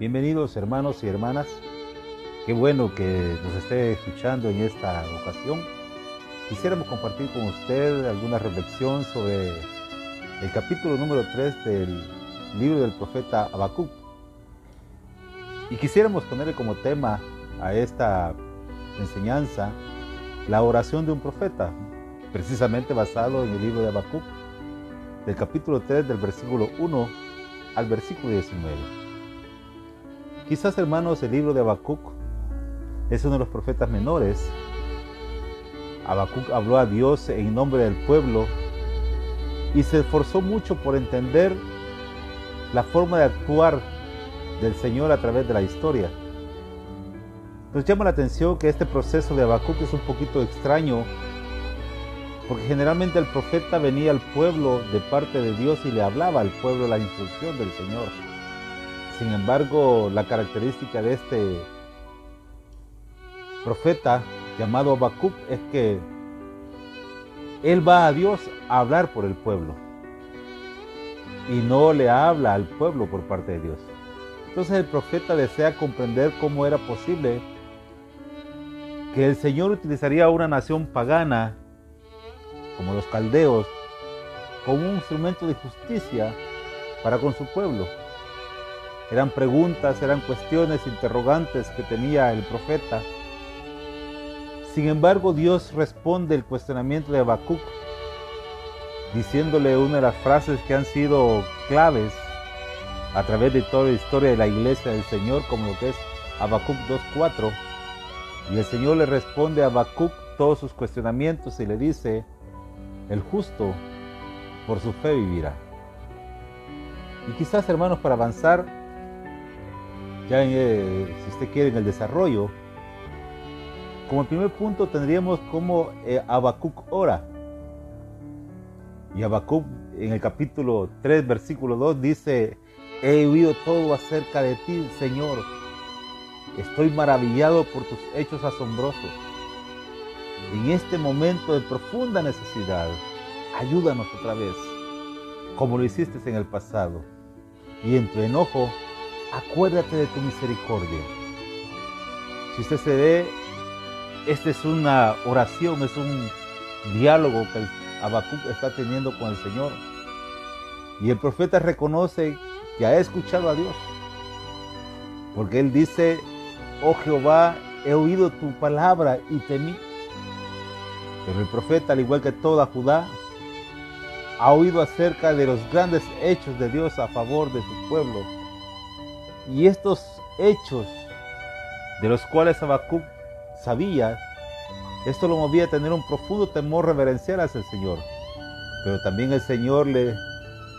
Bienvenidos hermanos y hermanas. Qué bueno que nos esté escuchando en esta ocasión. Quisiéramos compartir con usted alguna reflexión sobre el capítulo número 3 del libro del profeta Habacuc. Y quisiéramos ponerle como tema a esta enseñanza la oración de un profeta, precisamente basado en el libro de Habacuc, del capítulo 3 del versículo 1 al versículo 19. Quizás hermanos el libro de Habacuc es uno de los profetas menores. Habacuc habló a Dios en nombre del pueblo y se esforzó mucho por entender la forma de actuar del Señor a través de la historia. Nos llama la atención que este proceso de Habacuc es un poquito extraño, porque generalmente el profeta venía al pueblo de parte de Dios y le hablaba al pueblo la instrucción del Señor. Sin embargo, la característica de este profeta llamado Habacuc es que él va a Dios a hablar por el pueblo y no le habla al pueblo por parte de Dios. Entonces el profeta desea comprender cómo era posible que el Señor utilizaría una nación pagana, como los caldeos, como un instrumento de justicia para con su pueblo. Eran preguntas, eran cuestiones, interrogantes que tenía el profeta. Sin embargo, Dios responde el cuestionamiento de Habacuc, diciéndole una de las frases que han sido claves a través de toda la historia de la iglesia del Señor, como lo que es Habacuc 2.4 y el Señor le responde a Habacuc todos sus cuestionamientos y le dice, el justo por su fe vivirá. Y quizás, hermanos, para avanzar, ya eh, si usted quiere en el desarrollo, como primer punto tendríamos como eh, Habacuc ora. Y Habacuc en el capítulo 3, versículo 2 dice, he oído todo acerca de ti, Señor Estoy maravillado por tus hechos asombrosos. En este momento de profunda necesidad, ayúdanos otra vez, como lo hiciste en el pasado. Y en tu enojo, acuérdate de tu misericordia. Si usted se ve, esta es una oración, es un diálogo que Habacuc está teniendo con el Señor. Y el profeta reconoce que ha escuchado a Dios. Porque él dice, oh Jehová, he oído tu palabra y temí. Pero el profeta, al igual que toda Judá, ha oído acerca de los grandes hechos de Dios a favor de su pueblo. Y estos hechos de los cuales Habacuc sabía, esto lo movía a tener un profundo temor reverencial hacia el Señor. Pero también el Señor le,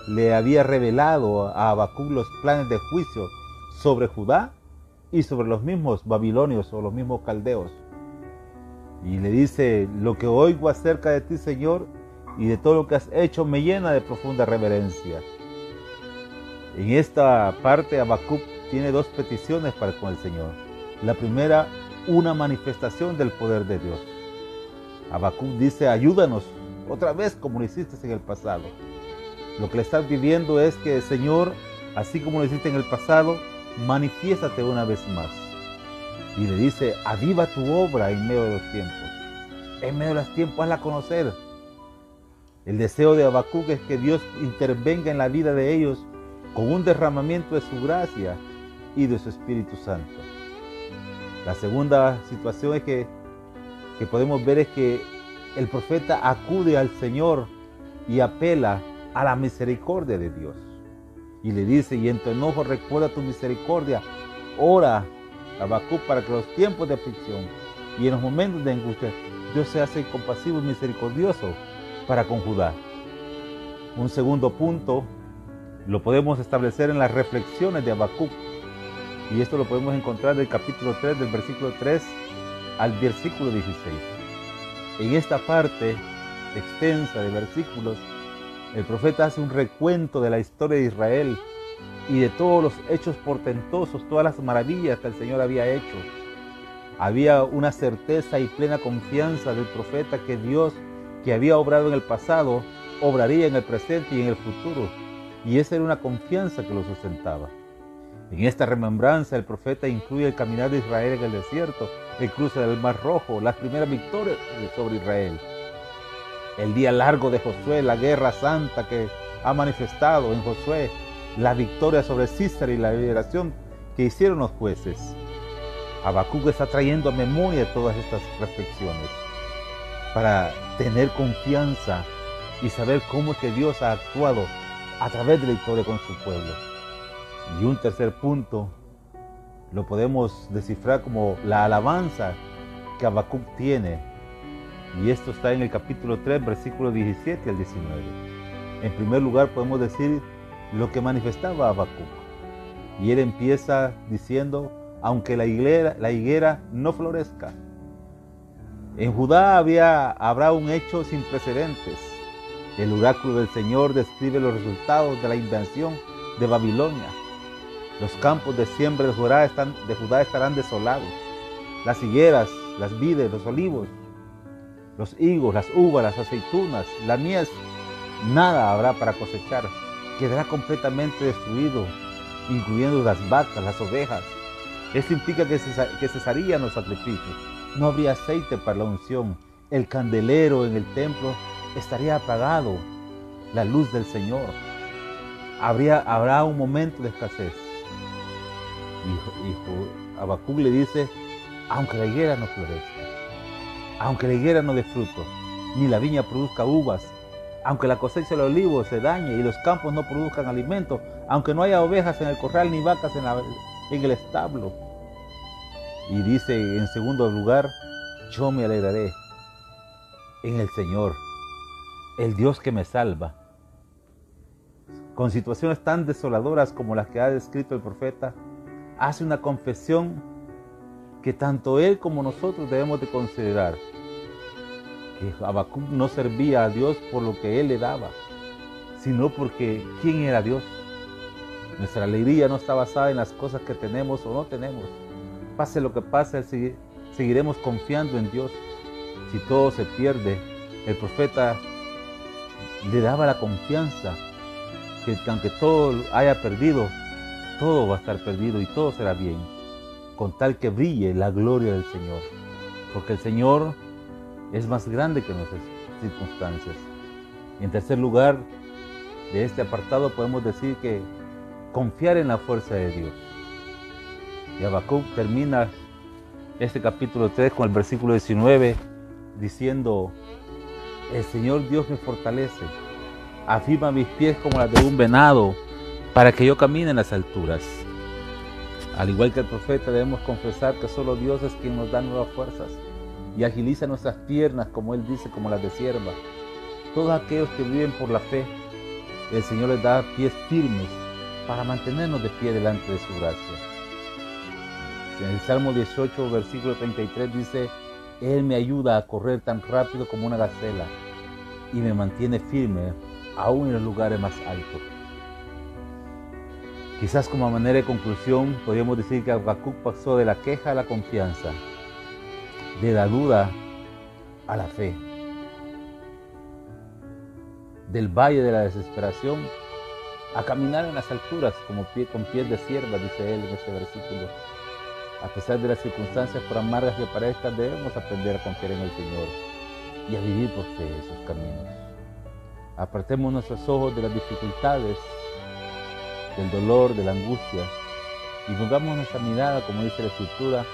le había revelado a Habacuc los planes de juicio sobre Judá y sobre los mismos babilonios o los mismos caldeos. Y le dice, lo que oigo acerca de ti, Señor, y de todo lo que has hecho me llena de profunda reverencia. En esta parte Habacuc tiene dos peticiones para con el Señor. La primera, una manifestación del poder de Dios. Habacuc dice, ayúdanos otra vez como lo hiciste en el pasado. Lo que le estás viviendo es que, Señor, así como lo hiciste en el pasado, manifiéstate una vez más. Y le dice, aviva tu obra en medio de los tiempos. En medio de los tiempos, hazla conocer. El deseo de Habacuc es que Dios intervenga en la vida de ellos con un derramamiento de su gracia y de su Espíritu Santo. La segunda situación es que, que podemos ver es que el profeta acude al Señor y apela a la misericordia de Dios. Y le dice, y en tu enojo recuerda tu misericordia. Ora, Habacuc, para que los tiempos de aflicción y en los momentos de angustia Dios se hace compasivo y misericordioso para con Judá. Un segundo punto lo podemos establecer en las reflexiones de Habacuc. Y esto lo podemos encontrar del capítulo 3, del versículo 3 al versículo 16. En esta parte extensa de versículos, el profeta hace un recuento de la historia de Israel y de todos los hechos portentosos, todas las maravillas que el Señor había hecho. Había una certeza y plena confianza del profeta que Dios, que había obrado en el pasado, obraría en el presente y en el futuro. Y esa era una confianza que lo sustentaba. En esta remembranza el profeta incluye el caminar de Israel en el desierto, el cruce del Mar Rojo, las primeras victorias sobre Israel, el día largo de Josué, la guerra santa que ha manifestado en Josué, la victoria sobre Císara y la liberación que hicieron los jueces. Habacuc está trayendo a memoria todas estas reflexiones para tener confianza y saber cómo es que Dios ha actuado a través de la historia con su pueblo. Y un tercer punto lo podemos descifrar como la alabanza que Habacuc tiene. Y esto está en el capítulo 3, versículo 17 al 19. En primer lugar podemos decir lo que manifestaba Habacuc. Y él empieza diciendo, aunque la higuera, la higuera no florezca. En Judá habrá un hecho sin precedentes. El oráculo del Señor describe los resultados de la invención de Babilonia. Los campos de siembra de Judá, estarán desolados. Las higueras, las vides, los olivos, los higos, las uvas, las aceitunas, la mies, nada habrá para cosechar. Quedará completamente destruido, incluyendo las vacas, las ovejas. Esto implica que, que cesarían los sacrificios. No habría aceite para la unción. El candelero en el templo estaría apagado. La luz del Señor. Habría, habrá un momento de escasez. Y, Habacuc le dice, aunque la higuera no florezca, aunque la higuera no dé fruto, ni la viña produzca uvas, aunque la cosecha del olivo se dañe y los campos no produzcan alimento, aunque no haya ovejas en el corral ni vacas en el establo. Y dice en segundo lugar, yo me alegraré en el Señor, el Dios que me salva. Con situaciones tan desoladoras como las que ha descrito el profeta, hace una confesión que tanto él como nosotros debemos de considerar que Habacuc no servía a Dios por lo que Él le daba, sino porque ¿quién era Dios? Nuestra alegría no está basada en las cosas que tenemos o no tenemos. Pase lo que pase, seguiremos confiando en Dios. Si todo se pierde, el profeta le daba la confianza que aunque todo haya perdido, todo va a estar perdido y todo será bien, con tal que brille la gloria del Señor. Porque el Señor es más grande que nuestras circunstancias. En tercer lugar, de este apartado podemos decir que confiar en la fuerza de Dios. Y Habacuc termina este capítulo 3 con el versículo 19 diciendo, el Señor Dios me fortalece, afirma mis pies como las de un venado, para que yo camine en las alturas. Al igual que el profeta debemos confesar que solo Dios es quien nos da nuevas fuerzas y agiliza nuestras piernas, como Él dice, como las de sierva. Todos aquellos que viven por la fe, el Señor les da pies firmes para mantenernos de pie delante de su gracia. En el Salmo 18, versículo 33 dice, Él me ayuda a correr tan rápido como una gacela y me mantiene firme aún en los lugares más altos. Quizás como manera de conclusión podríamos decir que Habacuc pasó de la queja a la confianza, de la duda a la fe, del valle de la desesperación a caminar en las alturas como pie, con pies de sierva, dice él en ese versículo. A pesar de las circunstancias por amargas que parezcan, debemos aprender a confiar en el Señor y a vivir por fe esos caminos. Apartemos nuestros ojos de las dificultades, del dolor, de la angustia y pongamos nuestra mirada, como dice la Escritura,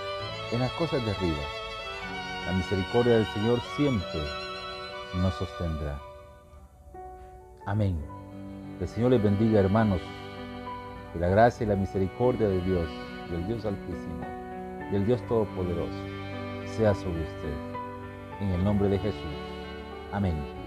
en las cosas de arriba la misericordia del Señor siempre nos sostendrá. Amén. Que el Señor les bendiga, hermanos. Que la gracia y la misericordia de Dios, del Dios Altísimo, del Dios Todopoderoso, sea sobre usted. En el nombre de Jesús. Amén.